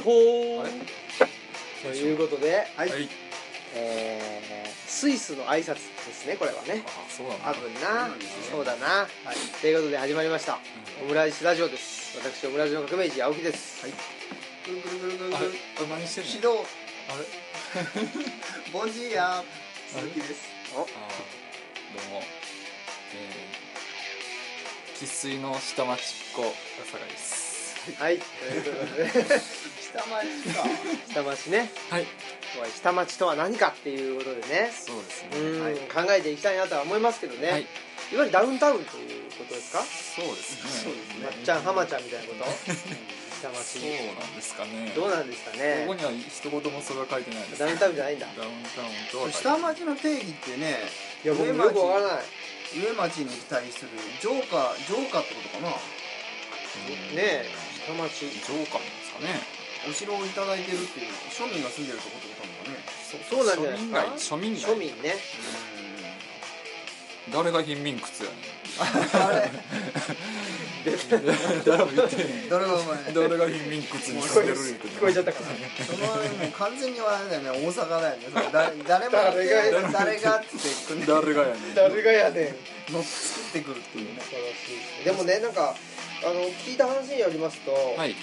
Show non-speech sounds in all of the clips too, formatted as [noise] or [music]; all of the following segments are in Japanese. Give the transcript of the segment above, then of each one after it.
はいということで、はい、えースイスの挨拶ですねこれはね。あそうなんだ。多分な。ねそうだな、はい、ということで始まりました。オムライスラジオです。私オムライスの革命児青木です。はい。ぐるぐるぐるぐるあぐるれ何してんの？指導。あれ？[laughs] ボンジーヤ鈴木です。お。どうも。えー生粋の下町っ子酒井です。はい。ということで [laughs] 下町か。下町ね。はい。下町とは何かっていうことでね。そうですうん、ね考えていきたいなとは思いますけどね、はい。い、わゆるダウンタウンということですか？そうですね。そうですねまっちゃん浜ちゃんみたいなこと？下そう町なんですかね。どうなんですかね？ここには一言もそれは書いてないです。ダウンタウンじゃないんだ。ダウンタウンと下町の定義ってねいや僕もよくわからない。上町に対する城下城下ってことかな？ねえ下町。ジョーカーなんですかねお城をいただいてるっていう庶民が住んでるとこってことなのかね。そうなんじゃないですか庶民街庶民ね誰が貧民窟やね誰？も言ってへん誰がお前誰が貧民窟に住んでる言うて。聞こえちゃったからそのもう完全にあれだよね大阪だよね。誰 [laughs] 誰も誰が誰がって誰がやねん。誰がやねん。のっ作ってくるっていうね。でもねなんかあの聞いた話によりますと、はい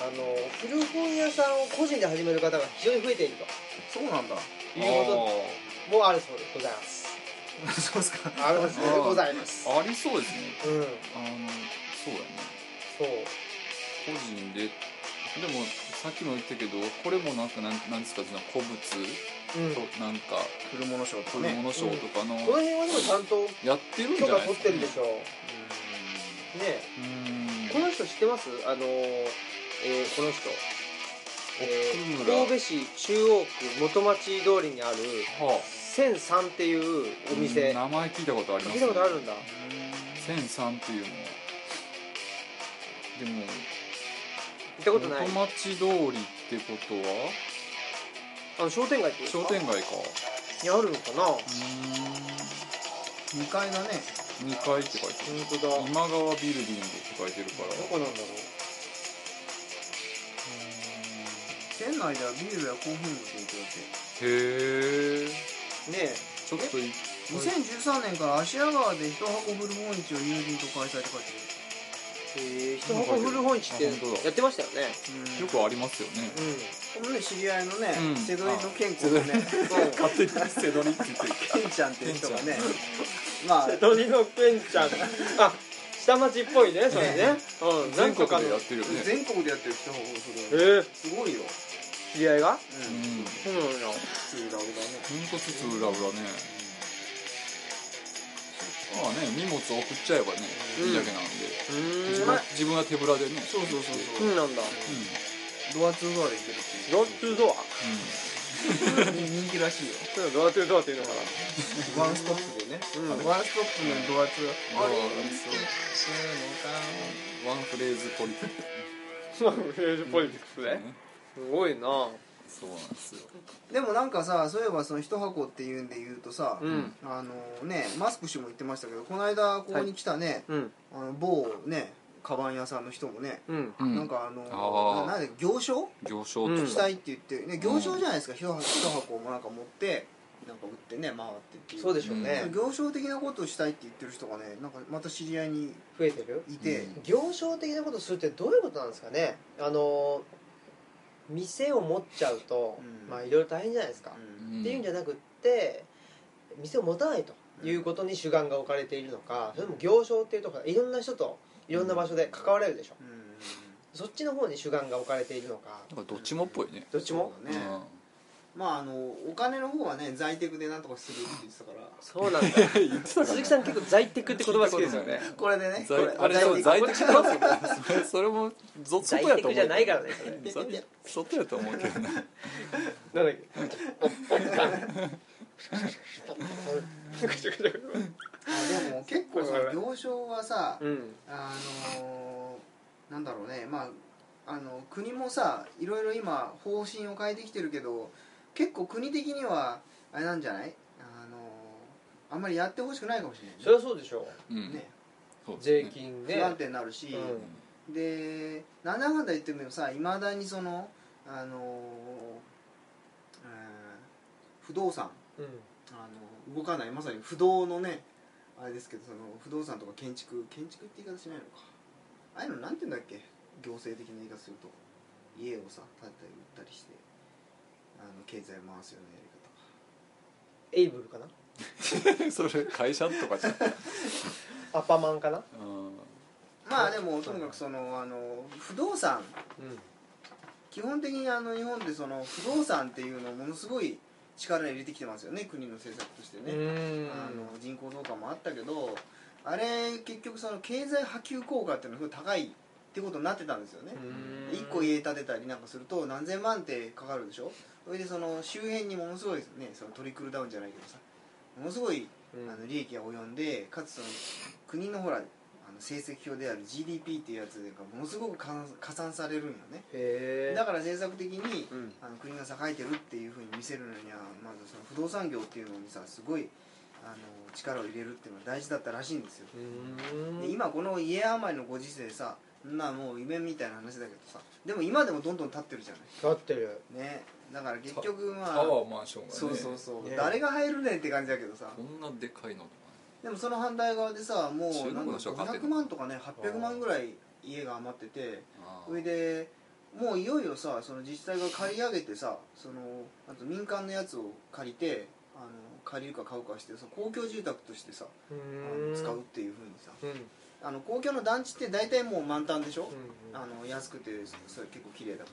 あの古本屋さんを個人で始める方が非常に増えているそうなんだ。ということもあるそうでございます。そうですか。あるそうでございます。ありそうですね。うん。あのそうやね。そう。個人で。でもさっきも言ったけどこれもなんかなんなんですかその古物？うん。となんか古物商とかね。古物商とかのこの辺はでもちゃんとやってるんじ許可ゃないですか取ってるでしょねうーん。この人知ってます？あの、えーこの人、えー神戸市中央区元町通りにあるは千三っていうあお店。名前聞いたことあります聞いたことあるんだ。千三っていうのは。でも行ったことない。元町通りってことは？あの商店街商店街か。にあるのかな？うー2階だね。ん2階って書いてある。本当だ。ど今川ビルディングって書いてるから。こなんだろ店内ではビールやコーヒーも提供してへえうねちょっとい2013年から芦屋川で一箱古本市を友人と開催って書いてええー、一箱古本市ってやってましたよね。るよくありますよね。うこのね知り合いのねうん。瀬戸井の健子のね。ん勝手に背取りって言ってる。ケンちゃんっていう人がね。まあ。瀬戸利のケンちゃん。あ下町っぽいねそれね。うん。全国でなんとかの。やってるよね。全国でやってる一箱え古本ー、すごいよ知り合いが？ううん。ん。そうなのよツーラブだねほん。とつつ裏裏ねまあね荷物送っちゃえばねうん。いいだけなん。でうん。分自分は手ぶらでねそうそうそうそそううなん。だドアツードアで行けるっていうドアトゥードア人気らしいよそドアトゥードアっていうのかなワンストップでねうん。ワンストップのドアツーうん。あれワンフレーズポリティまあフレーズポリティクスねすごいな。そうなんですよ。でもなんかさそういえばその一箱っていうんで言うとさ、うん。あのねマスク氏も言ってましたけどこの間ここに来たね、うん。あの某ねカバン屋さんの人もね、うん。うん。なんかあのななんで行商？行商した。いって言って、ね、行商じゃないですか、一箱一箱もなんか持ってなんか売ってね回ってっていう。そうでしょうね。行商的なことをしたいって言ってる人がねなんかまた知り合いに増えてる？いて、うん。行商的なことするってどういうことなんですかね？あの店を持っちゃうと、うん。まあいろいろ大変じゃないですか、うん。っていうんじゃなくって店を持たないということに主眼が置かれているのかそれとも行商っていうところいろんな人といろんな場所で関われるでしょ、うん。そっちの方に主眼が置かれているのか。なんかどっちもっぽいね。どっちも？そうだね、まああのお金の方はね在宅でなんとかするって言ってたから。そうなんだ。[laughs] 鈴木さん結構在宅って言葉好きですよね。これでね。在これあれそう在在宅。なんですよ。それ [laughs] それもぞ在外やと思う宅じゃないからね外やと思うけ。どな [laughs] なんだっけ。おおあでも結構その行商はさ、うん。あのーなんだろうね。まああの国もさいろいろ今方針を変えてきてるけど結構国的にはあれなんじゃない？あのーあんまりやってほしくないかもしれないね。そりゃそうでしょう。うですね。税金で。不安定になるし、うでなんだかんだ言ってもさいまだにそのあのーえー不動産。うん。あの動かない。まさに不動のねあれですけどその不動産とか建築。建築って言い方しないのか。ああいうのなんて言うんだっけ？行政的な言い方すると。家をさ建てたり売ったりしてあの経済を回すようなやり方。エイブルかな？[laughs] それ会社とかじゃん。[laughs] アパマンかな？うん。まあでもとにかくそのあの不動産。うん。基本的にあの日本でその不動産っていうのをものすごい力入れてきてますよね。国の政策としてね、うん。あの人口増加もあったけどあれ結局その経済波及効果っていうのがすごい高いってことになってたんですよね、うん。1個家建てたりなんかすると何千万ってかかるでしょ？それでその周辺にものすごいねそのトリクルダウンじゃないけどさものすごいうん。あの利益が及んでかつその国のほらあの成績表である GDP っていうやつがものすごく加算されるんよね。だから政策的にうん。あの国が栄えてるっていうふうに見せるのにはまずその不動産業っていうのにさすごいあの力を入れるっていうのが大事だったらしいんですよ。うん。で今この家余りのご時世さそんなもう夢みたいな話だけどさでも今でもどんどん建ってるじゃなってる。ねだから結局まあタワーマンションがね。そうそうそう、ね。誰が入るねんって感じだけどさ。こんなでかいのとかでもその反対側でさもうなんかの人が買って500んの万とかね800万ぐらい家が余っててあそれでもういよいよさその自治体が借り上げてさそのあと民間のやつを借りてあの借りるか買うかしてその公共住宅としてさあうん。の使うっていうふうにさうん。うんあの公共の団地って大体もう満タンでしょ、うんあの安くてそれ結構綺麗だからさ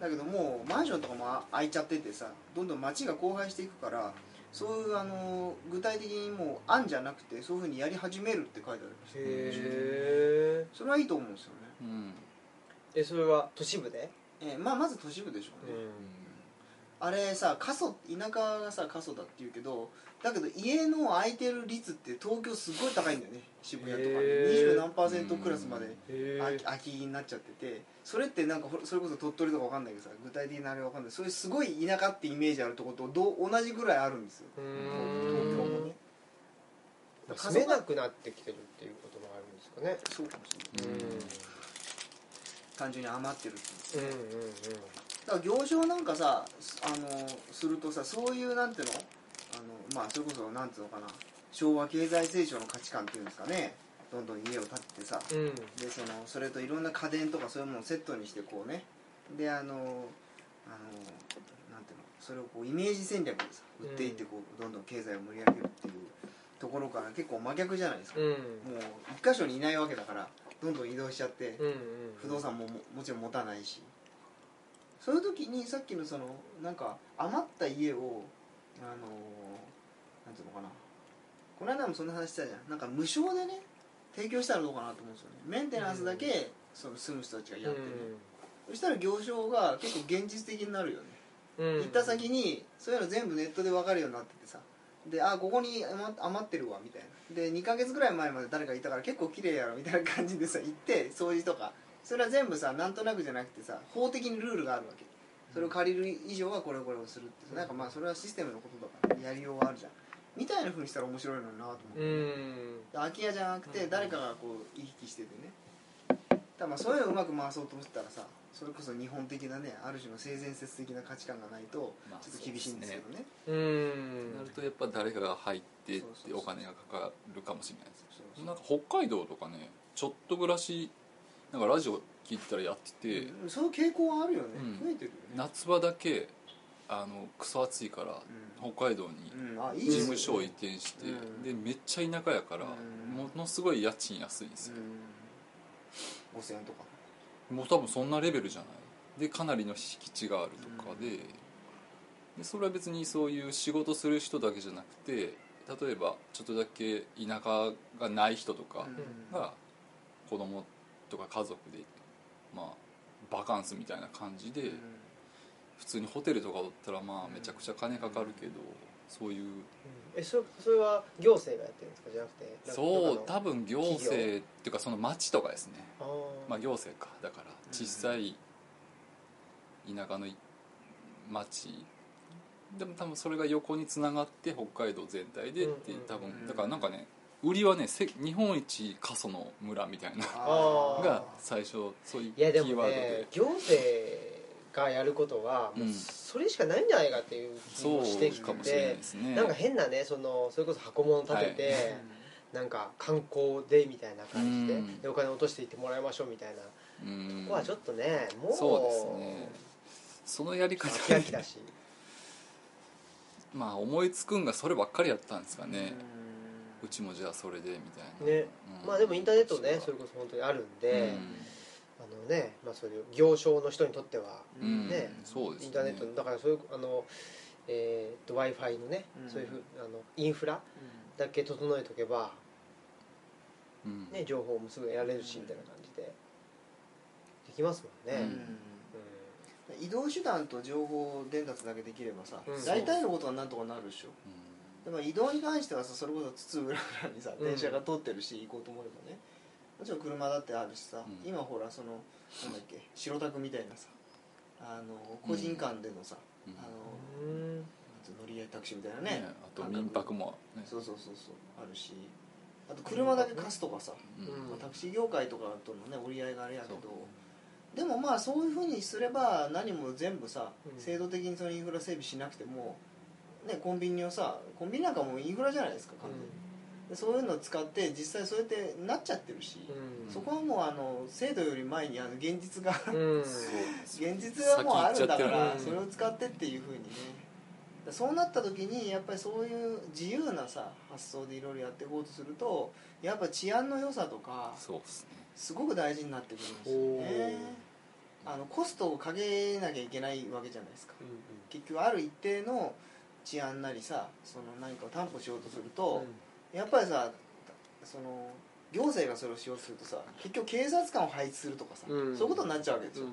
だけどもうマンションとかもあ空いちゃっててさどんどん街が荒廃していくからそういうあの具体的にもう案じゃなくてそういうふうにやり始めるって書いてありましたへえそれはいいと思うんですよね、うん。えそれは都市部で？えーまあ、まず都市部でしょうね、あれさ過疎田舎がさ過疎だって言うけどだけど家の空いてる率って東京すごい高いんだよね渋谷とかへ二ー十何パーセントクラスまでへ空き空きになっちゃってて。それってなんかほそれこそ鳥取とかわかんないけどさ具体的なあれわかんない。それすごい田舎ってイメージあるとことどう同じぐらいあるんですよ。う東京もんね住めなくなってきてるっていうこともあるんですかね。そうかもしれない。うん。単純に余ってるっていう。うんうんだから行商なんかさあのするとさそういうなんていうの？あのまあそれこそなんていうのかな？昭和経済成長の価値観っていうんですかね？どんどん家を建ててさ。うん。うんでそのそれといろんな家電とかそういうものをセットにしてこうね。であのあのなんていうの？それをこうイメージ戦略でさ売っていってこうどんどん経済を盛り上げるっていうところから結構真逆じゃないですか、うん。もう一箇所にいないわけだからどんどん移動しちゃって、うんうん。不動産もももちろん持たないしそういう時にさっきのそのなんか余った家をあのなんていうのかな。この間もそんな話したじゃん。なんか無償でね提供したらどうかなと思うんですよね。メンテナンスだけその住む人たちがやってね、そしたら業商が結構現実的になるよね、うん。うん行った先にそういうの全部ネットで分かるようになっててさ。であここに余余ってるわみたいな。で2ヶ月ぐらい前まで誰かいたから結構綺麗やろみたいな感じでさ行って掃除とかそれは全部さなんとなくじゃなくてさ法的にルールがあるわけ。それを借りる以上はこれこれをするってなんかまあそれはシステムのことだからやりようがあるじゃん。みたいなふうにしたら面白いのになと思って、うん。空き家じゃなくて誰かがこう行き来しててね。だまあそういうのをうまく回そうと思ったらさそれこそ日本的なねある種の性善説的な価値観がないとまあちょっと厳しいんですけどね,、うん。なるとやっぱ誰かが入ってお金がかかるかもしれないですそうそう。なんか北海道とかねちょっと暮らしなんかラジオ聞いてたらやってて、うんその傾向はあるよね、うん。増えてるよね。夏場だけあのクソ暑いから北海道に事務所を移転して、うん。でめっちゃ田舎やから、うん。ものすごい家賃安いんですよ、うん、5000円とか。もう多分そんなレベルじゃない。でかなりの敷地があるとかで,、でそれは別にそういう仕事する人だけじゃなくて例えばちょっとだけ田舎がない人とかうん。が子供とか家族でまあバカンスみたいな感じで、うん。普通にホテルとかだったらまあめちゃくちゃ金かかるけど、そういうえそそれは行政がやってるんですか？じゃなくてそう多多分行政っていうかその町とかですね。まあ行政か。だから小さい田舎のい町。でも多分それが横につながって北海道全体でって多うん分。だからなんかね売りはねせ日本一過疎の村みたいな。あー。が最初そういうキいやでもーワードで。ね行政がやることはもううん。それしかないんじゃないかっていう気そうもしてきかもしれないてですね。なんか変なねそのそれこそ箱物立てて、はい。なんか観光でみたいな感じで,、うん。でお金落としていってもらいましょうみたいなうん。ここはちょっとねもうそうですね。そのやり方飽き飽きだし。[laughs] まあ思いつくんがそればっかりやったんですかね、ううちもじゃあそれでみたいな。ね、うん。まあでもインターネットねそれこそ本当にあるんで、あのね、まあ、そういう行商の人にとってはうん、うんねそうですね。インターネットのだからそういうあの、えー、と w i f i のね、うん。そういうふうあのインフラだけ整えとけば、うん。ね、情報もすぐ得られるしみたいな感じでできますもんね、ううん。ん移動手段と情報伝達だけできればさ、うん。大体のことはなんとかなるでしょでも移動に関してはさそれこそ津々浦々にさうん。電車が通ってるし、行こうと思えばね。もちろん車だってあるしさ、うん。今ほらそのなんだっけ白タクみたいなさあの個人間でのさ、うん。あのうん。乗り合いタクシーみたいなねねあと民泊もね。そうそうそうそうあるし。あと車だけ貸すとかさ、まあタクシー業界とかとのね折り合いがあれやけど。でもまあそういうふうにすれば何も全部さうん。制度的にそのインフラ整備しなくても、ね、コンビニをさコンビニなんかもうインフラじゃないですか完全に。でそういうのを使って実際そうやってなっちゃってるし、うん。そこはもうあの制度より前にあの現実が [laughs] 現実はもうあるんだからそれを使ってっていうふうにね。そうなった時にやっぱりそういう自由なさ発想でいろいろやっていこうとするとやっぱ治安の良さとかすごく大事になってくるんですよね。あのコストをかけなきゃいけないわけじゃないですか。結局ある一定の治安なりさその何かを担保しようとすると、やっぱりさその行政がそれをしようとするとさ結局警察官を配置するとかさ、うん。そういうことになっちゃうわけですよ、うん。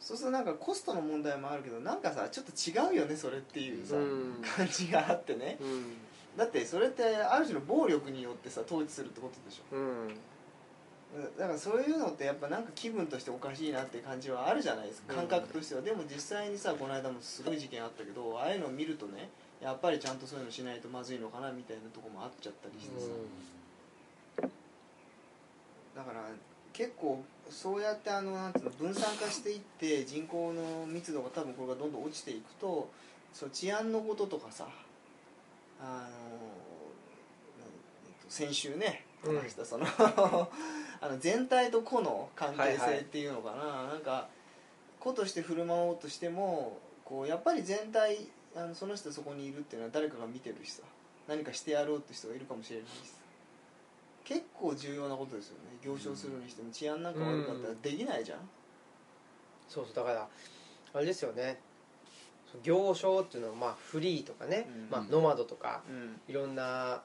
そうするとなんかコストの問題もあるけどなんかさちょっと違うよねそれっていうさ、うん。感じがあってね。うん。だってそれってある種の暴力によってさ統治するってことでしょ。うんだからそういうのってやっぱなんか気分としておかしいなって感じはあるじゃないですか。うん。感覚としては、でも実際にさこの間もすごい事件あったけどああいうのを見るとねやっぱりちゃんとそういうのしないとまずいのかなみたいなとこもあっちゃったりしてさ、だから結構そうやってあのなんつうの分散化していって人口の密度が多分これがどんどん落ちていくとそう治安のこととかさあの、えっと先週ねうん。話したそのあの全体と個の関係性っていうのかな、なんか個として振る舞おうとしてもこうやっぱり全体あのその人そこにいるっていうのは誰かが見てるしさ。何かしてやろうって人がいるかもしれないし。さ結構重要なことですよね。行商するにしても。治安なんか悪かったらできないじゃん、そうそう。だからあれですよね。行商っていうのはまあフリーとかね、うん。まあ、ノマドとかうん。いろんな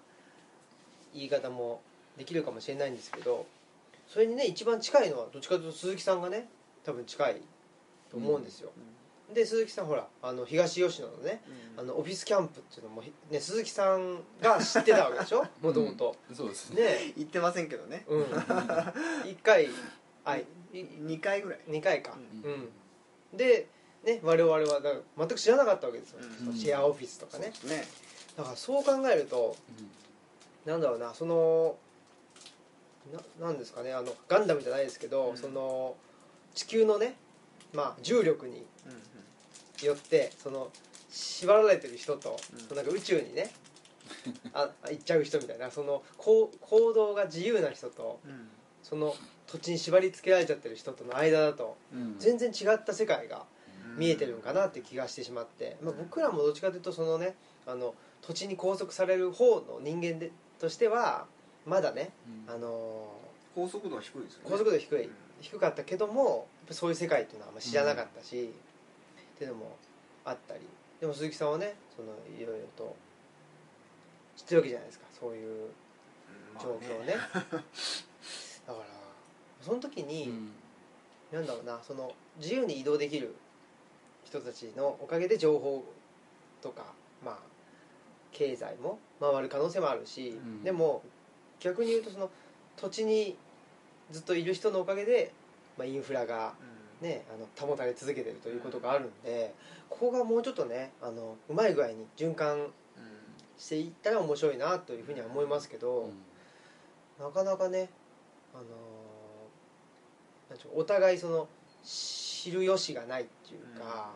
言い方もできるかもしれないんですけどそれにね一番近いのはどっちかというと鈴木さんがね多分近いと思うんですよ、で鈴木さんほらあの東吉野のねあのオフィスキャンプっていうのも、ね、鈴木さんが知ってたわけでしょ？もともとうん。そうですね。ね。言ってませんけどね。うん。[laughs] 1回あい2回ぐらい。2回か。ううん。ん、でね我々はだから全く知らなかったわけですよ、シェアオフィスとかね。ね。だからそう考えるとなんだろうなそのななんですかねあのガンダムじゃないですけど、うん。その地球のねまあ重力によってその縛られてる人と、うん。なんか宇宙にねあ行っちゃう人みたいなそのこう行動が自由な人とうん。うんその土地に縛り付けられちゃってる人との間だとうん。全然違った世界が見えてるんかなって気がしてしまって、まあ、僕らもどっちかというとそのねあの土地に拘束される方の人間でとしてはまだね、うん。あの高速度は低いですよね。高速度低い。うん。低かったけどもそういう世界っていうのはあんま知らなかったし、っていうのもあったり。でも鈴木さんはねそのいろいろと知ってるわけじゃないですか。そういうまあ状況ね, [laughs] だからその時に、うん。なんだろうなその自由に移動できる人たちのおかげで情報とかまあ経済も回る可能性もあるし、うん。でも逆に言うとその土地にずっといる人のおかげで、まあ、インフラが、うん。ね、あの保たれ続けてるということがあるんでここがもうちょっとねあのうまい具合に循環していったら面白いなというふうには思いますけど、なかなかね、あのお互いそのし知る由がないっていうか、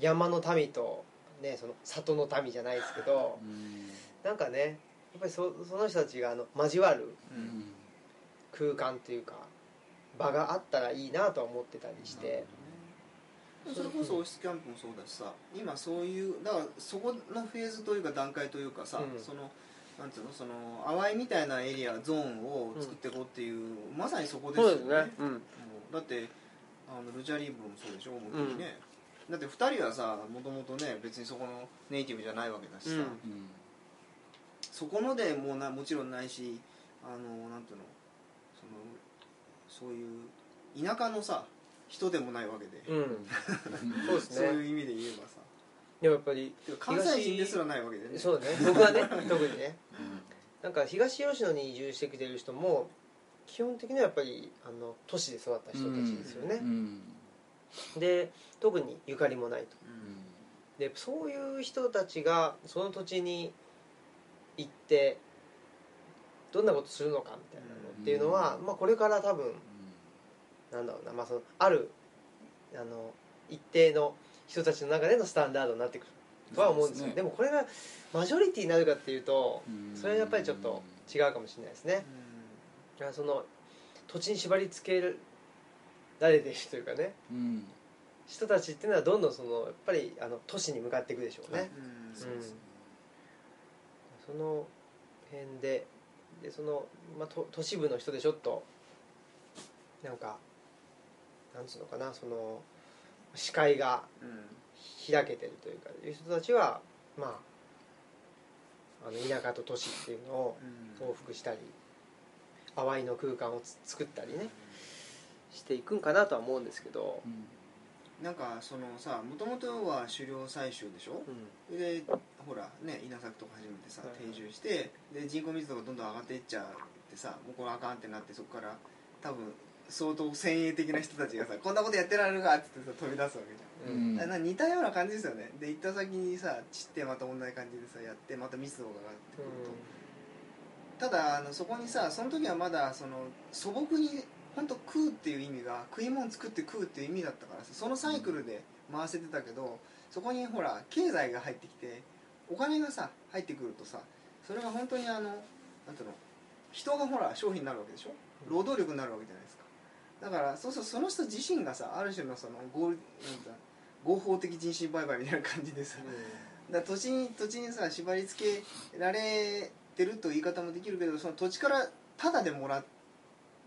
山の民と、ね、その里の民じゃないですけどうん。なんかねやっぱりそその人たちがあの交わるううん。ん空間というか場があったらいいなとは思ってたりして、それこそオフィスキャンプもそうだしさ今そういうだからそこのフェーズというか段階というかさ、うん。そのなんていうのその淡いみたいなエリアゾーンを作っていこうっていう、まさにそこですよね。うん。もうだってあのルチャリーブもそうでしょ思いっきりね、だって2人はさもともとね別にそこのネイティブじゃないわけだしさ、うん。うんそこのでもうなもちろんないしあのなんていうのそのそういう田舎のさ人でもないわけで、うん。そうですね。そういう意味で言えばさ。でもやっぱり関西人ですらないわけでね。そうね。僕はね [laughs] 特にね。なんか東吉野に移住してきてる人も基本的にはやっぱりあの都市で育った人たちですよね。う、ん。で特にゆかりもないと。うん。でそういう人たちがその土地に行ってどんなことするのかみたいなのっていうのは、まあ、これから多分なんだろうな、まあ、そのあるあの一定の人たちの中でのスタンダードになってくるとは思うんですよ。そうですね。でもこれがマジョリティになるかっていうとうん。それはやっぱりちょっと違うかもしれないですね。だからその土地に縛り付けられてるというかね。うん。人たちっていうのはどんどんそのやっぱりあの都市に向かっていくでしょうね、うん。そうですねその辺ででその、まあ、都都市部の人でちょっと。なんかなんつうのかなその視界がうん開けてるというかいう人たちはまああの田舎と都市っていうのをうん。往復したり淡いの空間をつ作ったりねしていくんかなとは思うんですけど、うんなんかそのさもともとは狩猟採集でしょ？うん。でほらね稲作とか始めてさはいはい。定住してで人口密度がどんどん上がっていっちゃってさもうこれあかんってなってそこから多分相当先鋭的な人たちがさこんなことやってられるかって言ってさ飛び出すわけじゃん。うん。な似たような感じですよね。で行った先にさ散ってまた同じ感じでさやってまた密度が上がってくると、ただあのそこにさその時はまだその素朴に本当食うっていう意味が食い物作って食うっていう意味だったからさそのサイクルで回せてたけどそこにほら経済が入ってきてお金がさ入ってくるとさそれが本当にあのなんていうの人がほら商品になるわけでしょ？労働力になるわけじゃないですか。だからそうするとその人自身がさある種のその合なんだ合法的人身売買みたいな感じでさだ土地に土地にさ縛り付けられてると言い方もできるけどその土地からタダでもら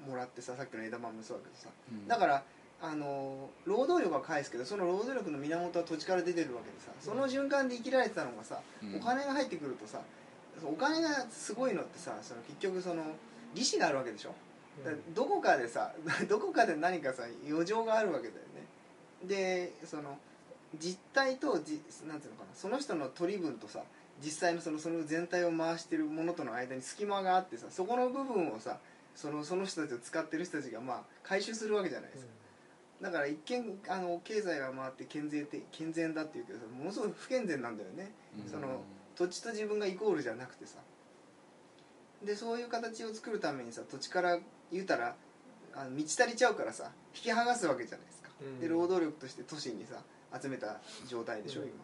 もらってささっきの枝豆もそうだけどさ。うん。だからあの労働力は返すけどその労働力の源は土地から出てるわけでさ。その循環で生きられてたのがさ、うん。お金が入ってくるとさお金がすごいのってさその結局その利子があるわけでしょ。だからどこかでさ [laughs] どこかで何かさ余剰があるわけだよね。でその実態とじなんていうのかなその人の取り分とさ実際のそのその全体を回してるものとの間に隙間があってさそこの部分をさそのその人たちを使ってる人たちがまあ回収するわけじゃないですか。だから一見あの経済が回って健全健全だっていうけどさものすごい不健全なんだよね。うん。その土地と自分がイコールじゃなくてさ。でそういう形を作るためにさ土地から言うたらあの満ち足りちゃうからさ引き剥がすわけじゃないですか、うん。で労働力として都市にさ集めた状態でしょ、うん。今。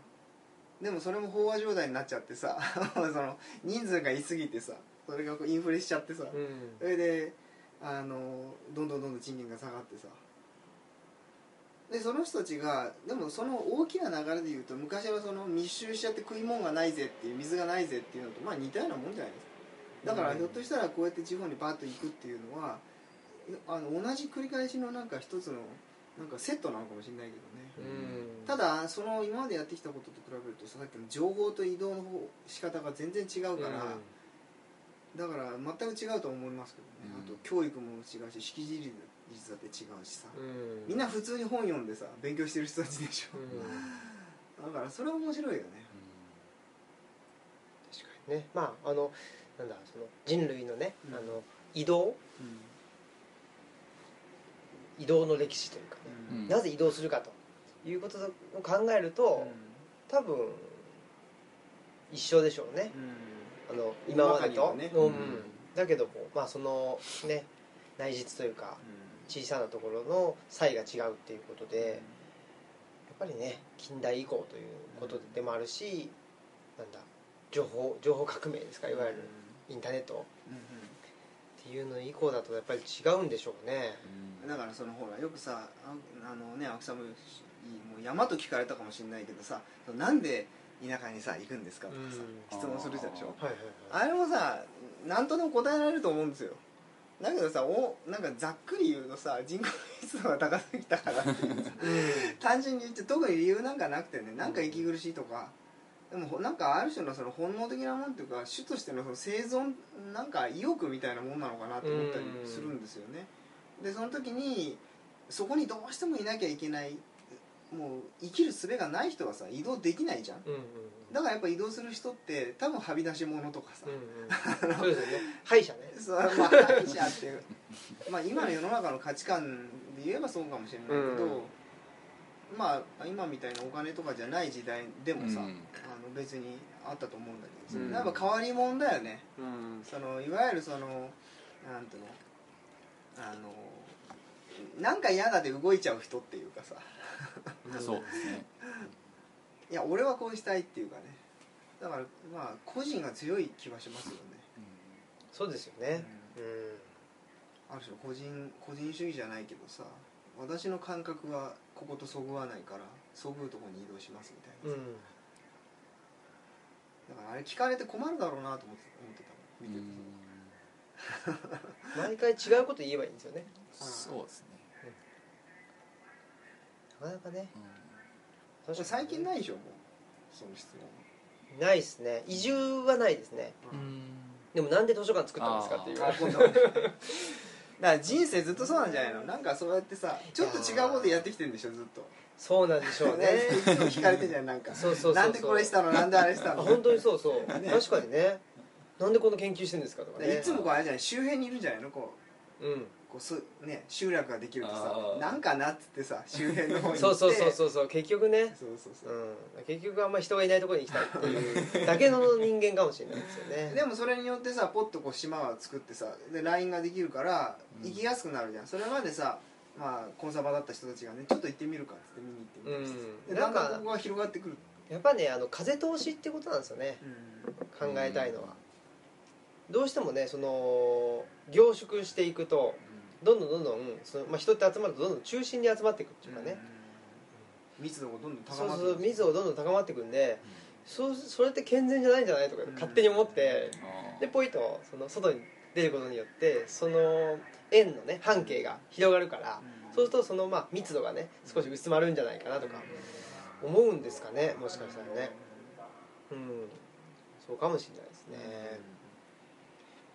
でもそれも飽和状態になっちゃってさ [laughs] その人数がいすぎてさそれがこうインフレしちゃってさ、うん。それであのどんどんどんどん賃金が下がってさ。でその人たちがでもその大きな流れで言うと昔はその密集しちゃって食い物がないぜっていう水がないぜっていうのとまあ似たようなもんじゃないですか。だからうん。ひょっとしたらこうやって地方にバッと行くっていうのはあの同じ繰り返しのなんか一つのなんかセットなのかもしれないけどね。うん。ただその今までやってきたことと比べるとさっきの情報と移動の方仕方が全然違うから、だから全く違うと思いますけどね、うん。あと教育も違うし識字率だって違うしさ、うん。みんな普通に本読んでさ勉強してる人たちでしょ、うん。だからそれは面白いよね。確かにね。まああのなんだその人類のね、うん。あの移動？移動の歴史というかね、うん。なぜ移動するかということを考えると、多分一緒でしょうね、あの今までと、ね。うん。うん。だけどもまあそのね内実というか小さなところの差異が違うっていうことでやっぱりね近代以降ということでもあるしなんだ情報情報革命ですかいわゆるインターネット。うんっていうの以降だとやっぱり違うんでしょうね。うん。だからそのほらよくさああのね青木さんももう山と聞かれたかもしれないけどさなんで田舎にさ行くんですかとかさうん。質問するでしょ。はいはいはい。あれもさ何とでも答えられると思うんですよ。だけどさおなんかざっくり言うとさ人口密度が高すぎたから単純に言って特に理由なんかなくてねなんか息苦しいとかでもほなんかある種のその本能的なもんっていうか種としてのその生存なんか意欲みたいなもんなのかなと思ったりするんですよね。でその時にそこにどうしてもいなきゃいけないもう生きる術がない人はさ移動できないじゃん。うんうんだからやっぱ移動する人って多分はみ出し物とかさ、うんうん。[laughs] そうですよね。歯医者ね。そうまあ歯医者っていう。まあ今の世の中の価値観で言えばそうかもしれないけど、うん。まあ今みたいなお金とかじゃない時代でもさ、うん。あの別にあったと思うんだけどさ、うん。やっぱ変わり者だよね。うん。そのいわゆるそのなんていうの？あのなんか嫌だで動いちゃう人っていうかさ [laughs] そうですね。いや俺はこうしたいっていうかね。だからまあ個人が強い気はしますよね、そうですよね。うん。うんある種個人個人主義じゃないけどさ私の感覚はこことそぐわないからそぐうとこに移動しますみたいなさ、うん。だからあれ聞かれて困るだろうなと思って思ってたもん見てて。毎回違うこと言えばいいんですよね。[laughs] そうですねなかなかね。これ最近ないでしょもうその質問。ないですね。移住はないですね。でもなんで図書館作ったんですかっていう。[laughs] だから人生ずっとそうなんじゃないの？なんかそうやってさちょっと違うことやってきてるんでしょずっと。そうなんでしょうね。[laughs] いつも聞かれてんじゃんなんか。そうそうなんでこれしたの？なんであれしたの？あ本当にそうそう、ね。確かにね。なんでこの研究してるんですかとかね。いつもこうあれじゃない？周辺にいるんじゃないの？こう。うんこうすね集落ができるとさあー。なんかなっつってさ [laughs] 周辺の方に行って。そうそうそうそうそう結局ね。そうそうそう。うん。結局あんまり人がいないところに行きたいっていうだけの人間かもしれないですよね。[laughs] でもそれによってさポッとこう島を作ってさで LINE ができるからうん。行きやすくなるじゃん、それまでさまあコンサバだった人たちがねちょっと行ってみるかっつって見に行ってみるうん。でだんだんここが広がってくる、やっぱねあの風通しってことなんですよね。考えたいのは。どうしてもねその凝縮していくとどんどんどんどんその、まあ、人って集まるとどんどん中心に集まっていくっていうかね、密度がどん。どん。高まってそう密度がどん。どん。高まっていくん。でそうそれって健全じゃないん。じゃないとか勝手に思ってでポイとその外に出ることによってその円のね半径が広がるからそうするとそのまあ密度がね少し薄まるん。じゃないかなとか思うん。ですかねもしかしたらねうん。そうかもしれないですね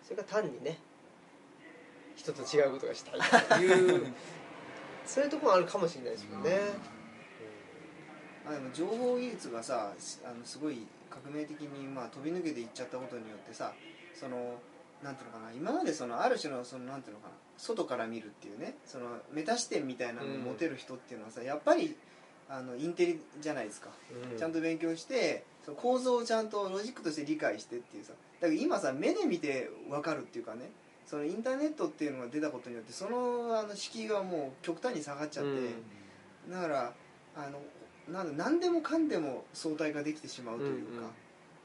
それが単にね人と違うことがしたいっていう。[laughs] そういうところもあるかもしれないですよね、まあ、でも情報技術がさしあのすごい革命的にまあ飛び抜けていっちゃったことによってさそのなんていうのかな今までそのある種のそのなんていうのかな外から見るっていうねそのメタ視点みたいなのを持てる人っていうのはさ、やっぱりあのインテリじゃないですか、うん。ちゃんと勉強してその構造をちゃんとロジックとして理解してっていうさ。だから今さ目で見て分かるっていうかねそのインターネットっていうのが出たことによってそのあの敷居がもう極端に下がっちゃって、うん。だからあのなん何でもかんでも相対化できてしまうというか、うんうん。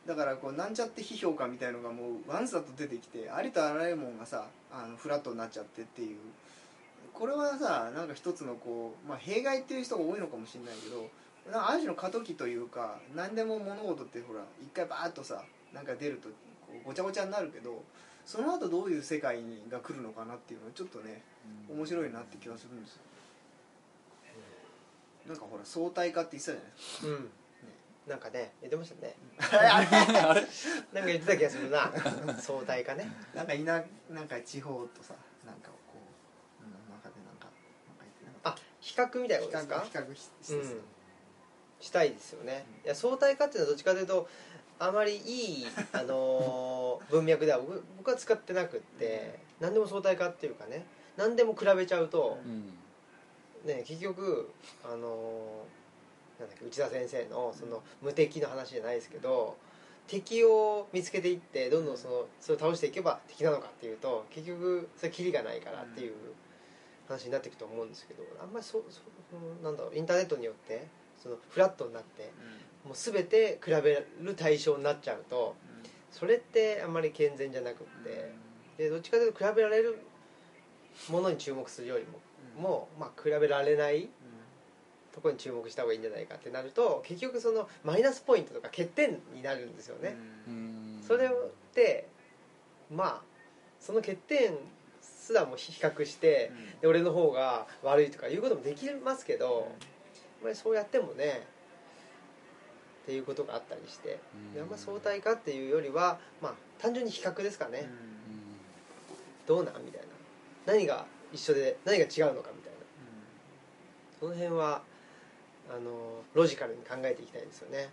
だからこうなんちゃって批評家みたいのがもうワンサと出てきてありとあらゆるもんがさあのフラットになっちゃってっていう。これはさなんか一つのこう、まあ、弊害っていう人が多いのかもしれないけどある種の過渡期というか何でも物事ってほら一回バーッとさなんか出るとこうごちゃごちゃになるけどその後どういう世界にが来るのかなっていうのはちょっとね面白いなって気がするんですよ。なんかほら相対化って言ってたじゃない？ですかうん。なんかね言ってましたね。あ [laughs] れなんか言ってた気がするな。相対化ね。なんかいななんか地方とさなんかこううん中でなんかなんか言ってなかっあ比較みたいなことたですか？比較ししてさうん。したいですよね。いや相対化っていうのはどっちかというとあまりいい、あのー [laughs] 文脈では僕僕は使ってなくって何でも相対化っていうかね何でも比べちゃうと、うん。ね、結局、あのーなんだっけ内田先生のその無敵の話じゃないですけど敵を見つけていってどんどんそのそれを倒していけば敵なのかっていうと結局それキリがないからっていう話になっていくと思うんですけどあんまりそそそのなんだろうインターネットによってそのフラットになってもう全て比べる対象になっちゃうとそれってあんまり健全じゃなくってでどっちかというと比べられるものに注目するよりももう、まあ、比べられないところに注目した方がいいんじゃないかってなると結局そのマイナスポイントとか欠点になるんですよね、うん。それってまあその欠点すらも比較してで俺の方が悪いとかいうこともできますけど、まあ、そうやってもねっていうことがあったりしてうん。であんま相対化っていうよりは、まあ、単純に比較ですかね、うん。どうなんみたいな。何が一緒で何が違うのかみたいな。その辺はあのロジカルに考えていきたいですよね。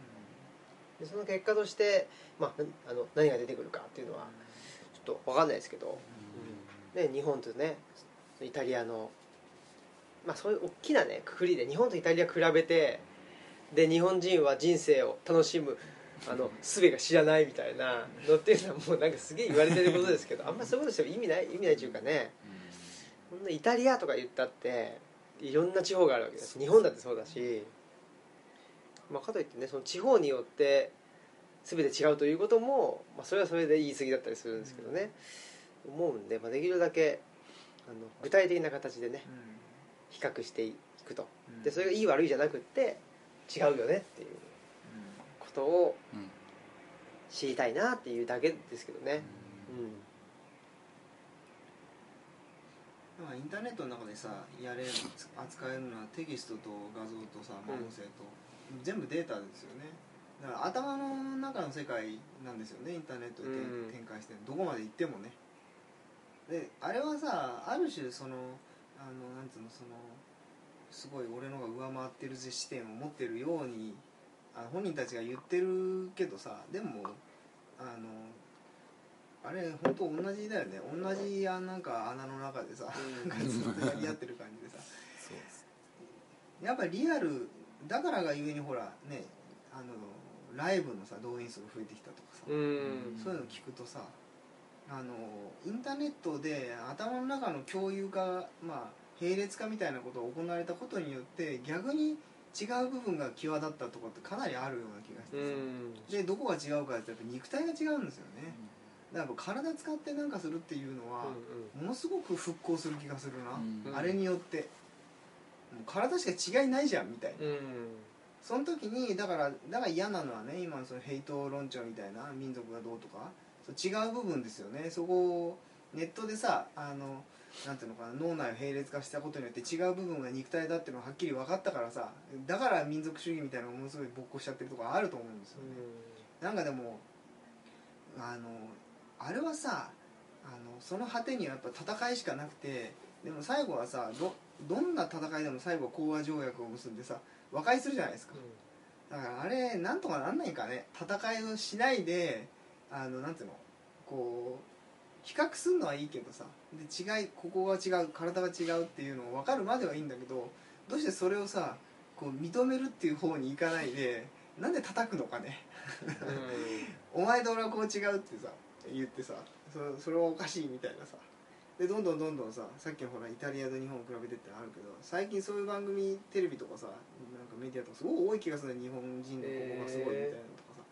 でその結果として、まあ、なあの何が出てくるかっていうのはちょっと分かんないですけど、ね、日本とねイタリアの、まあ、そういう大きなねくくりで日本とイタリア比べてで日本人は人生を楽しむあの術が知らないみたいなのっていうのはもうなんかすげえ言われてることですけどあんまそういうことしても意味ない意味ないというかねこんなイタリアとか言ったっていろんな地方があるわけです。日本だってそうだし、まあ、かといってねその地方によって全て違うということも、まあ、それはそれで言い過ぎだったりするんですけどね、思うんで、まあ、できるだけあの具体的な形でね比較していくと。でそれがいい悪いじゃなくって違うよねっていうことをうん知りたいなっていうだけですけどね、うん。まあインターネットの中でさやれる扱えるのはテキストと画像とさ、音声と、全部データですよね。だから頭の中の世界なんですよねインターネットで展,、うん。展開してどこまで行ってもね。であれはさある種そのあのなんつうのそのすごい俺のが上回ってる視点を持ってるようにあの本人たちが言ってるけどさでもあのあれ本当同じだよね。同じあなんか穴の中でさ、うん。ずっとやり合ってる感じでさ。やっぱリアルだからがゆえにほらねあのライブのさ動員数が増えてきたとかさ、うん。そういうの聞くとさあのインターネットで頭の中の共有化まあ並列化みたいなことが行われたことによって逆に違う部分が際立ったところってかなりあるような気がしてさ、うん。でどこが違うかってやっぱ肉体が違うんですよね。だから体使ってなんかするっていうのは、ものすごく復興する気がするな、うん。あれによって。もう体しか違いないじゃんみたいな。うん。その時にだからだから嫌なのはね今のそのヘイト論調みたいな民族がどうとか。そう違う部分ですよね。そこをネットでさあのなんていうのかな脳内を並列化したことによって違う部分が肉体だっていうのがはっきり分かったからさだから民族主義みたいなのがものすごい勃興しちゃってるところあると思うんですよね、なんかでもあのあれはさあのその果てにはやっぱ戦いしかなくてでも最後はさどどんな戦いでも最後は講和条約を結んでさ和解するじゃないですか。だからあれなんとかなんないかね。戦いをしないであのなんていうのこう比較するのはいいけどさで違いここが違う体が違うっていうのが分かるまではいいんだけどどうしてそれをさこう認めるっていう方に行かないでなんで叩くのかね。[laughs] お前と俺はこう違うってさ言ってさそそれはおかしいみたいなさ。でどんどんどんどんささっきのほらイタリアと日本を比べてってあるけど最近そういう番組テレビとかさなんかメディアとかすごい多い気がするね日本人のここがすごいみたいなのとかさ、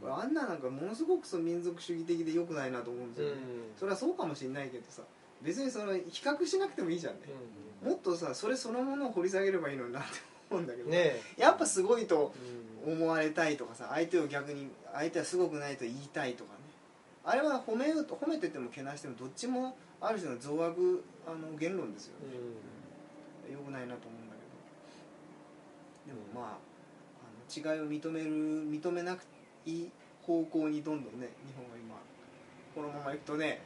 俺あんななんかものすごくその民族主義的で良くないなと思うんですよね、それはそうかもしれないけどさ別にその比較しなくてもいいじゃんね、もっとさそれそのものを掘り下げればいいのになって思うんだけど、ねやっぱすごいとうん思われたいとかさ相手を逆に相手はすごくないと言いたいとかね。あれは褒めようと褒めててもけなしてもどっちもある種の増悪あの言論ですよね、よくないなと思うんだけど。でもまああの違いを認める認めなくいい方向にどんどんね日本は今このままいくとね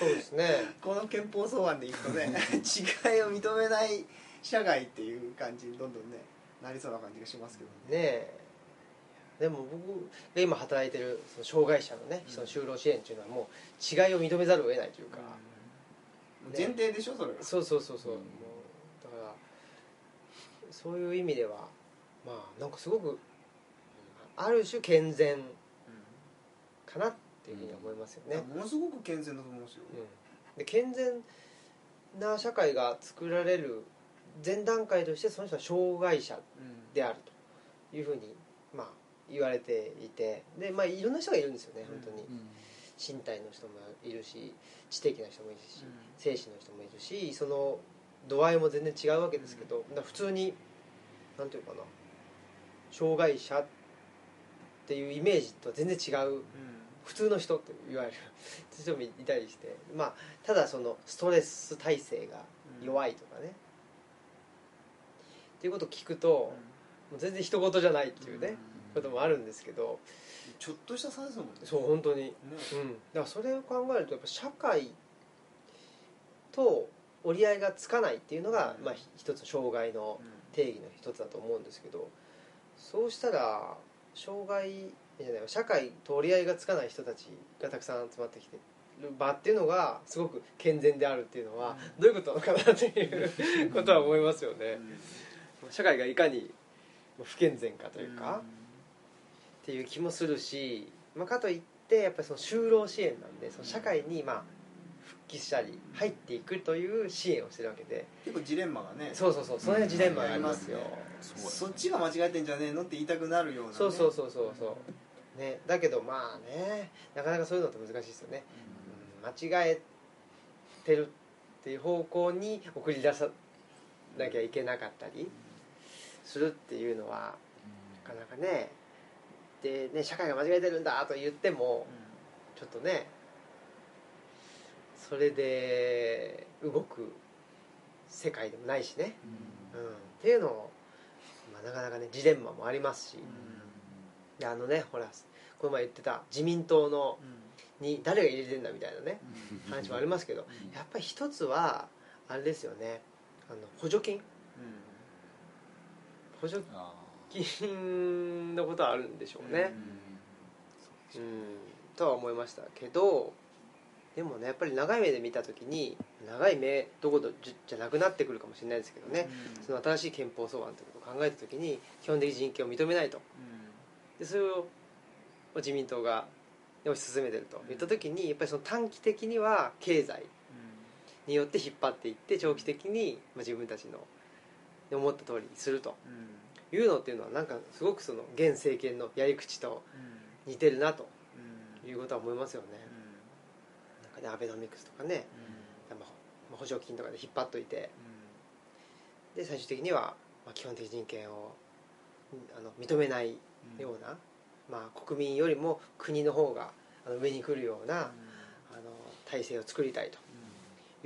そうですね。この憲法草案でいくとね [laughs] 違いを認めない社会っていう感じにどんどんねなりそうな感じがしますけどね。ねえ。でも僕が今働いてるその障害者のねその就労支援っていうのはもう違いを認めざるを得ないというか、もう前提でしょそれがそうそうそうそう、うん。もうだからそういう意味ではまあなんかすごくある種健全かなっていうふうに思いますよね、ものすごく健全だと思うんですよ、うん。で健全な社会が作られる前段階としてその人は障害者うん。であるというふうに、まあ、言われていてで、まあ、いろんな人がいるんですよね本当に、うん。身体の人もいるし知的な人もいるし、精神の人もいるしその度合いも全然違うわけですけど、普通になんていうかな障害者っていうイメージとは全然違う普通の人といわれる。[laughs] 人もいたりして。まあただそのストレス耐性が弱いとかね、っていうことを聞くと、もう全然人事じゃないっていうね、こともあるんですけど。ちょっとした差ですもんね。そう本当に。ね。うん、だからそれを考えるとやっぱ社会と折り合いがつかないっていうのが、うん。まあ、ひ一つ障害の定義の一つだと思うんですけど。そうしたら障害じゃない社会と折り合いがつかない人たちがたくさん集まってきてる場っていうのがすごく健全であるっていうのはどういうことなのかなっていうことは思いますよね。社会がいかに不健全かというか、っていう気もするし、まあ、かといってやっぱりその就労支援なんでその社会にまあ復帰したり入っていくという支援をしてるわけで。結構ジレンマがねそうそうそうその辺はジレンマがありますよ、そうやねそっちが間違えてんじゃねえのって言いたくなるようなね。そうそうそうそうそうねだけどまあねなかなかそういうのって難しいですよね、うん、間違えてるっていう方向に送り出さなきゃいけなかったりするっていうのはなかなかねでね社会が間違えてるんだと言ってもちょっとねそれで動く世界でもないしね、うん、っていうのを、まあ、なかなかねジレンマもありますし、であのねほらこの前言ってた自民党のに誰が入れてんだみたいなね話もありますけどやっぱり一つはあれですよねあの補助金補助あ金のことはあるんでしょうーね。う、ん。うん、とは思いましたけどでもねやっぱり長い目で見た時に長い目どころじじゃなくなってくるかもしれないですけどね、その新しい憲法草案ということを考えた時に基本的人権を認めないとでそれを自民党が推し進めてるといった時にやっぱりその短期的には経済によって引っ張っていって長期的にまあ自分たちの思った通りにするというのっていうのはなんかすごくその現政権のやり口と似てるなということは思いますよね。なんかねアベノミクスとかね、まあ補助金とかで引っ張っといてで最終的にはまあ基本的人権をうんあの認めないような、まあ、国民よりも国の方が上に来るような、あの体制を作りたいと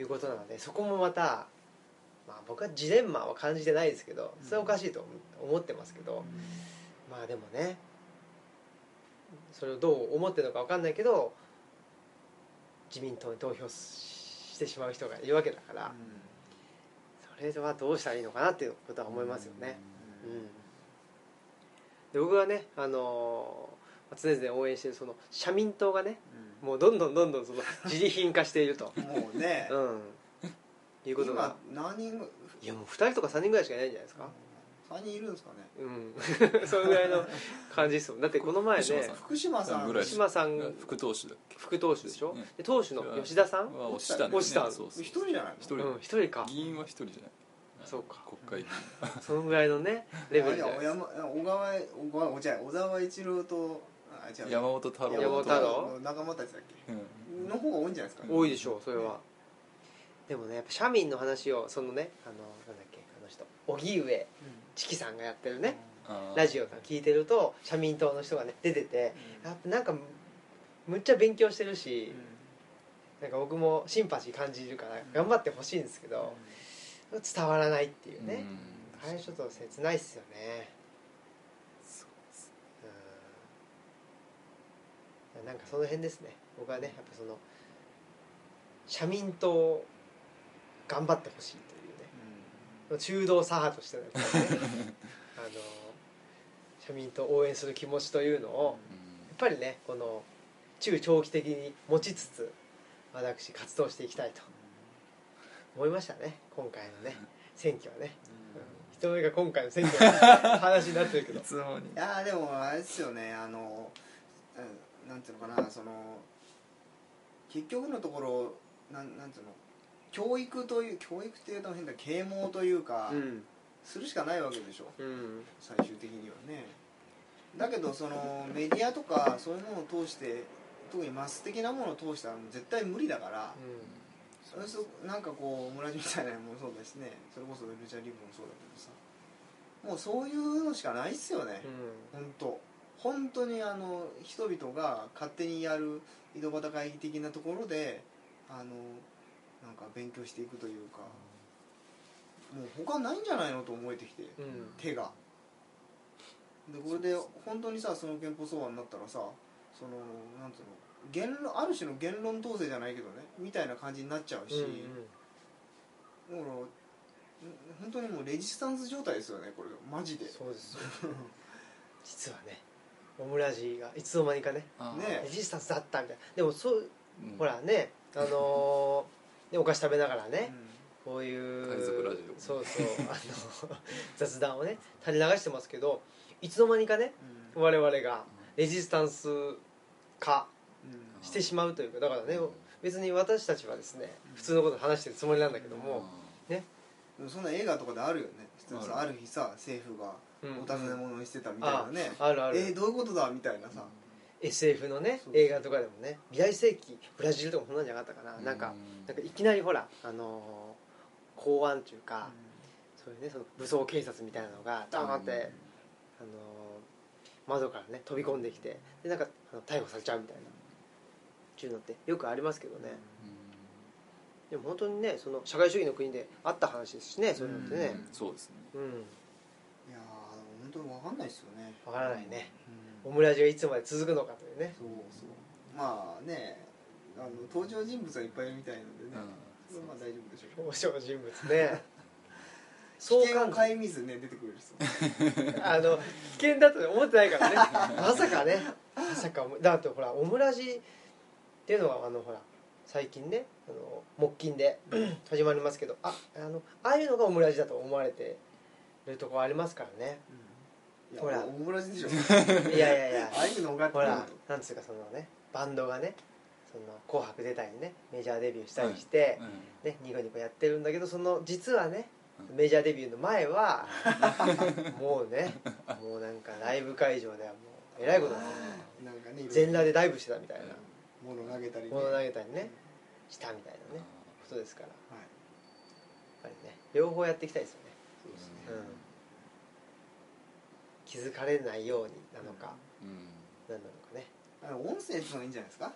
いうことなのでそこもまた、まあ、僕はジレンマは感じてないですけどそれはおかしいと思ってますけど、まあでもねそれをどう思ってるのか分かんないけど自民党に投票してしまう人がいるわけだから、それはどうしたらいいのかなっていうことは思いますよね。うんで僕がね、あのー常々応援してるその社民党がねもうどんどんどんどんその自利品化していると、もうね。うん、いうことが。今何人ぐいやもう2人とか3人ぐらいしかいないんじゃないですか？3人いるんですかね。うん。[laughs] そのぐらいの感じですもん。だってこの前ね福島さん福島さん。副投手だっけ？副投手でしょ、ね。で投手の吉田さん？は落ちたんだよね。人じゃないの？一人。うん一人か。議員は一人じゃないそうか。国会議員 [laughs] そのぐらいのねレベルじゃないあじゃあ小山小川小川じゃあ小沢一郎とあ違う。山本太郎。山本太郎。の仲間たちだっけ？うん。の方が多いんじゃないですか？多いでしょうそれは。でもねやっぱ社民の話をそのねあのなんだっけあの人荻上チキさんがやってるねあー。ラジオとか聞いてると社民党の人がね出ててやっぱなんかむっちゃ勉強してるしなんか僕もシンパシー感じるから頑張ってほしいんですけど伝わらないっていうね。あれちょっと切ないっすよね。うん。なんかその辺ですね。僕はねやっぱその社民党頑張ってほしいというね。中道左派としてのね。[laughs] あの社民党を応援する気持ちというのをやっぱりねこの中長期的に持ちつつ私活動していきたいと思いましたね今回のね選挙はね、うん、人目が今回の選挙の話になってるけど。いつの間に。いやーでもあれですよね。あのうんなんていうのかなその結局のところなんなんていうの教育という教育っていうと変だ啓蒙というか、うん。するしかないわけでしょ。うん。最終的にはね。だけどそのメディアとかそういうものを通して特にマス的なものを通したら絶対無理だから、それそなんかこう村地みたいなのもそうだしね。それこそルチャリブもそうだけどさ。もうそういうのしかないっすよね、うん。本当。本当にあの人々が勝手にやる井戸端会議的なところであのなんか勉強していくというか。もう他ないんじゃないのと思えてきて、うん。手が。でこれで本当にさその憲法草案になったらさそのなんつうの言論ある種の言論統制じゃないけどねみたいな感じになっちゃうし、だからん。本当にもうレジスタンス状態ですよねこれマジで。そうですよ [laughs] 実はねオムラジがいつの間にかねねレジスタンスだったみたい。なでもそううん。ほらねあのー [laughs] ねお菓子食べながらうねん。こういう海賊ラジオ。そうそうあの [laughs] 雑談をね垂れ流してますけどいつの間にかねうん。我々がレジスタンス化うんしてしまうというかだからねうん。別に私たちはですね普通のことを話してるつもりなんだけども、でもそんな映画とかであるよね。普通にさあある日さ政府がうん。お尋ね者にしてたみたいなね、あるある、えー、どういうことだみたいなさ、SF のね映画とかでもね未来世紀ブラジルとかそんなんじゃなかったかな、うん。なんかなんかいきなりほらあのー公安というか、そういうねその武装警察みたいなのがドーンって、あのー窓からね飛び込んできてでなんかあの逮捕されちゃうみたいなっていうのってよくありますけどね、でも本当にねその社会主義の国であった話ですしねそういうのってうんねそうですね。うん。いやー本当に分かんないですよね、わからないね。うん。オムラジがいつまで続くのかというね。そうそう。まあねあの登場人物はいっぱいいるみたいなのでね、それはまあ大丈夫でしょう。表彰人物ね。危 [laughs] そう険を感じ顧みずね出てくれる人。[laughs] あの危険だと思ってないからね。まさかね。まさかだってほらオムラジっていうのはあのほら最近ねあの木金で始まりますけどああのああいうのがオムラジだと思われてるとこありますからね。いやほら。オムラジでしょ。いやいやいや。ああいうのがってほらなんつうかそのねバンドがねその紅白出たりねメジャーデビューしたりして、うん。ね、ニコニコやってるんだけどその実はねメジャーデビューの前は [laughs] もうねもうなんかライブ会場ではもうえらいことになってなんかねいろいろ。全裸でダイブしてたみたいな物投げたりね。物投げたりね。したみたいなね。ことですから。やっはいぱりね両方やっていきたいですよね、そうですね。うん、気づかれないようになのかうん。何なのかね。あの音声っていうのがいいんじゃないですか？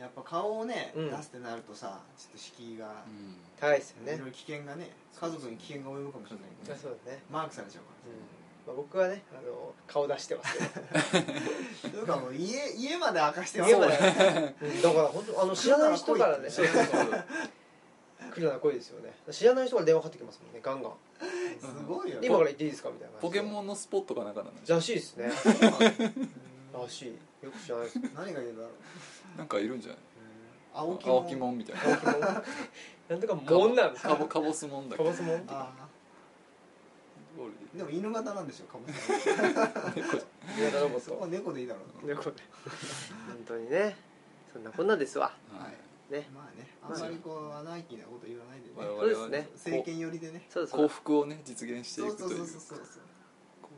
やっぱ顔をね、うん。出すってなるとさちょっと敷居が、うん。高いですよね。いろいろ危険がね家族に危険が及ぶかもしれないいけど、やそうだね、マークされちゃうかうんまあ、僕はねあの顔出してますけど。ら [laughs] というかもう家家まで明かしてます。家まで。だから本当あの [laughs] 知らない人からね。そうそうそう。来るなら来いですよね。知らない人から電話かかってきますもんねガンガン。すごいよ。で今から行っていいですかみたいなポケモンのスポットかなんかなんでらしいですね。[laughs] らしい。よく知らないです。何が言うんだろう。なんかいるんじゃない？青木青木門みたいな。青木もんなんとかもんなんですかかぼかぼすもんだけ？どかぼすもん。あゴールあでも犬型なんでしょかもしれない新潟ロボットそこは猫でいいだろう。猫。で本当にね。そんなこんなですわ。ははい。いね。まあねあんまりこうアナーキーなこと言わないでね。我々そうですね。政権寄りでね。そうです幸福をね実現していそうそうくというそうそうそう。幸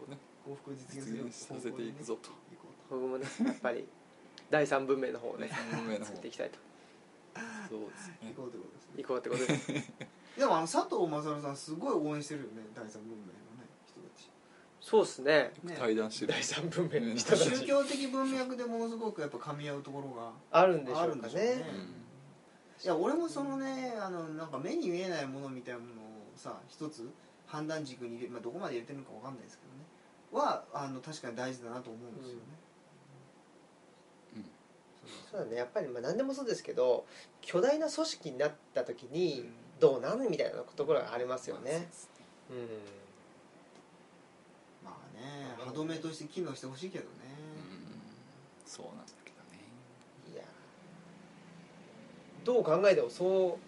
福をね幸福を実現す実る現させていくぞと。行こ僕もねやっぱり第三文明の方をね運命の方。作っていきたいとそうですね。う行こうということですね。行こうってことですでもあの佐藤勝さんすごい応援してるよね第三文明のね人たち。そうっすね。ね。対談してる。第三文明の人たち。宗教的文脈でものすごくやっぱ噛み合うところがあるんでしあょうかるんでしょうね。ねいや俺もそのねあのなんか目に見えないものみたいなものをさ一つ判断軸に入れ、まあ、どこまで入れてるのかわかんないですけどね。はあの確かに大事だなと思うんですよね、うん。そうだね。やっぱりまあ何でもそうですけど巨大な組織になった時にうんどうなんみたいなところがありますよね。うん。まあね歯止めとして機能してほしいけどね、うん。そうなんだけどね。いや。どう考えてもそ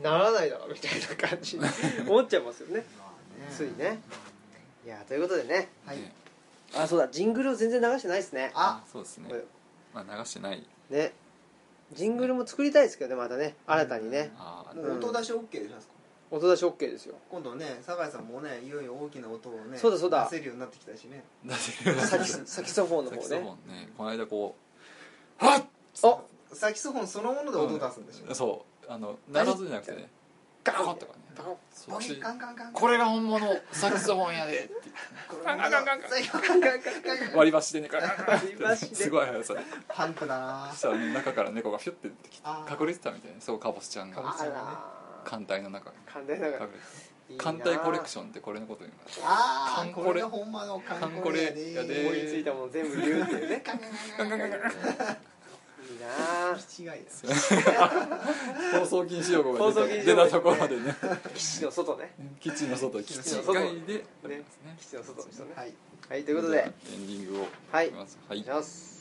うならないだろうみたいな感じ。に [laughs] 思っちゃいますよね。まあね。ついね。いやということでね。はい、ね。あそうだ。ジングルを全然流してないですね。あ。そうですね。まあ流してない。ねジングルも作りたいですけどねまたね。新たにね。ああもう音出し OK でしょ音出し OK ですよ。今度ね酒井さんもねいよいよ大きな音をねそうだそうだ。出せるようになってきたしね。出せるサキサキソフォンのサキソフォ方ねンねこの間こうはっ！あサキソフォンそのもので音出すんでしょ、そう。あの鳴らすんじゃなくてね。ガンガコッとかねガンこれが本物サクソフォンやで割り箸でねすごい速さで。パンクだな。そしたら中から猫がフュッて隠れてたみたいな。そうかぼすちゃんが。艦隊の中に。艦隊の中艦隊コレクションってこれのこと言いますああこれほんまの艦コレやで思いついたもの全部言うっていうね。いいな。違いです放送禁止用語が放送禁止用語出た出たところでね。基地の外ね。基地の外基地の外。外で。ね。基地の外の人ね。はい。はいということで。エンディングをはいいきます。はい。します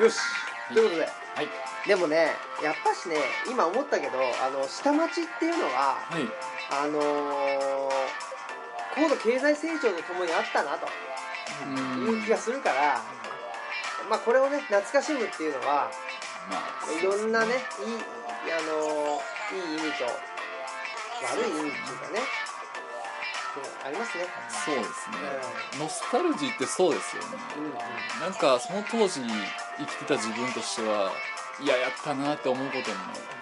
よし。ということで。はいでもねやっぱしね今思ったけどあの下町っていうのははい。あのー高度経済成長とともにあったなという気がするから、まあこれをね懐かしむっていうのはまあいろんなねいいあのーいい意味と悪い意味っていうかねありますね。そうですね。ノスタルジーってそうですよね。うんうん。なんかその当時生きてた自分としてはいややったなって思うことも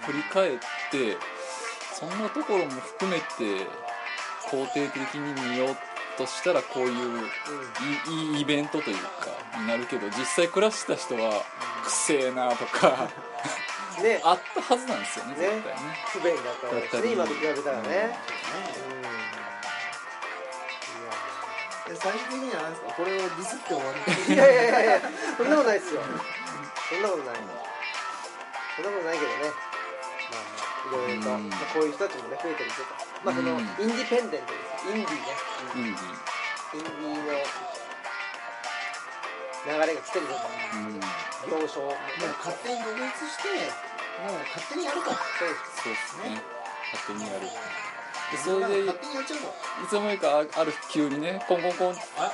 振り返ってそんなところも含めて肯定的に見ようとしたらこういういいいいイベントというかになるけど実際暮らした人はくせえなとかうんね。[laughs] あったはずなんですよねね。絶対ね。不便だったですね今と比べたらね。で最終的にはこれをディスって終わる。[laughs] いやいやいやそんなことないですよ。そんなことないそんなことないけどね。まあまあいろいろと、うん。まあ、こういう人たちもね増えてるとか。まあその、うん。インディペンデントです。インディね。インディインディの流れが来てるぞとうん。行商も。もう勝手に独立してもう勝手にやるとそうです。そうですね。勝手にやるでそそれで勝手にやっちゃうといつの間にかあある日急にねコンコンコン。あ。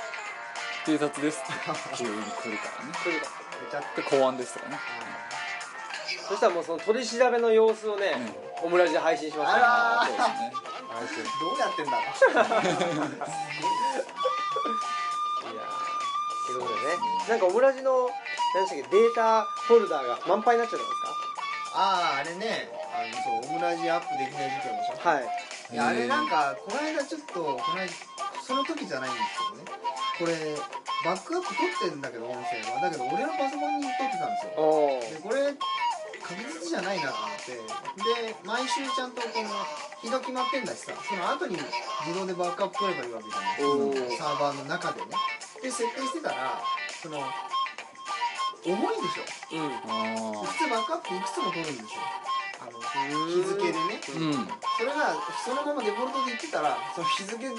警察です。っ [laughs] て急に来るからね。来るとめちゃで公安ですとかねそしたらもうその取り調べの様子をね、オムラジで配信しました。あらそうですね。配信いどうやってんだ？ろうやーということでね。なんかオムラジの何でしたっけデータフォルダーが満杯になっちゃったんですあああれね。あのそうオムラジアップできない事件でしょかはい。いやあれなんかこの間ちょっとこの間その時じゃないんですけどね。これバックアップ取ってんだけど音声は。だけど俺のパソコンに撮ってたんですよ。おおでこれ確実じゃないなと思って。で毎週ちゃんとこの日が決まってんだしさその後に自動でバックアップ取ればいいわけじゃない。サーバーの中でね。で設定してたらその重いんでしょ。うん。あ普通バックアップいくつも取るんですよあの日付でね。あうん。それがそのままデフォルトで言ってたらその日付ず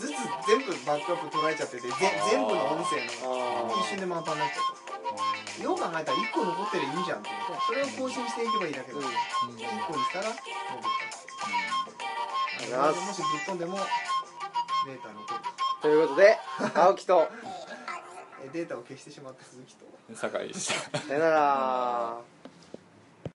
ずつ全部バックアップ取られちゃっててぜ全部の音声のあ一瞬で満タンになっちゃったよう考えたら1個残ってりゃいいじゃんってそれを更新していけばいいだけど、うん。1個にしたら残ったうございます。もしぶっ飛んでもデータ残るということで青木と [laughs] えデータを消してしまった鈴木と。酒井でした。さよなら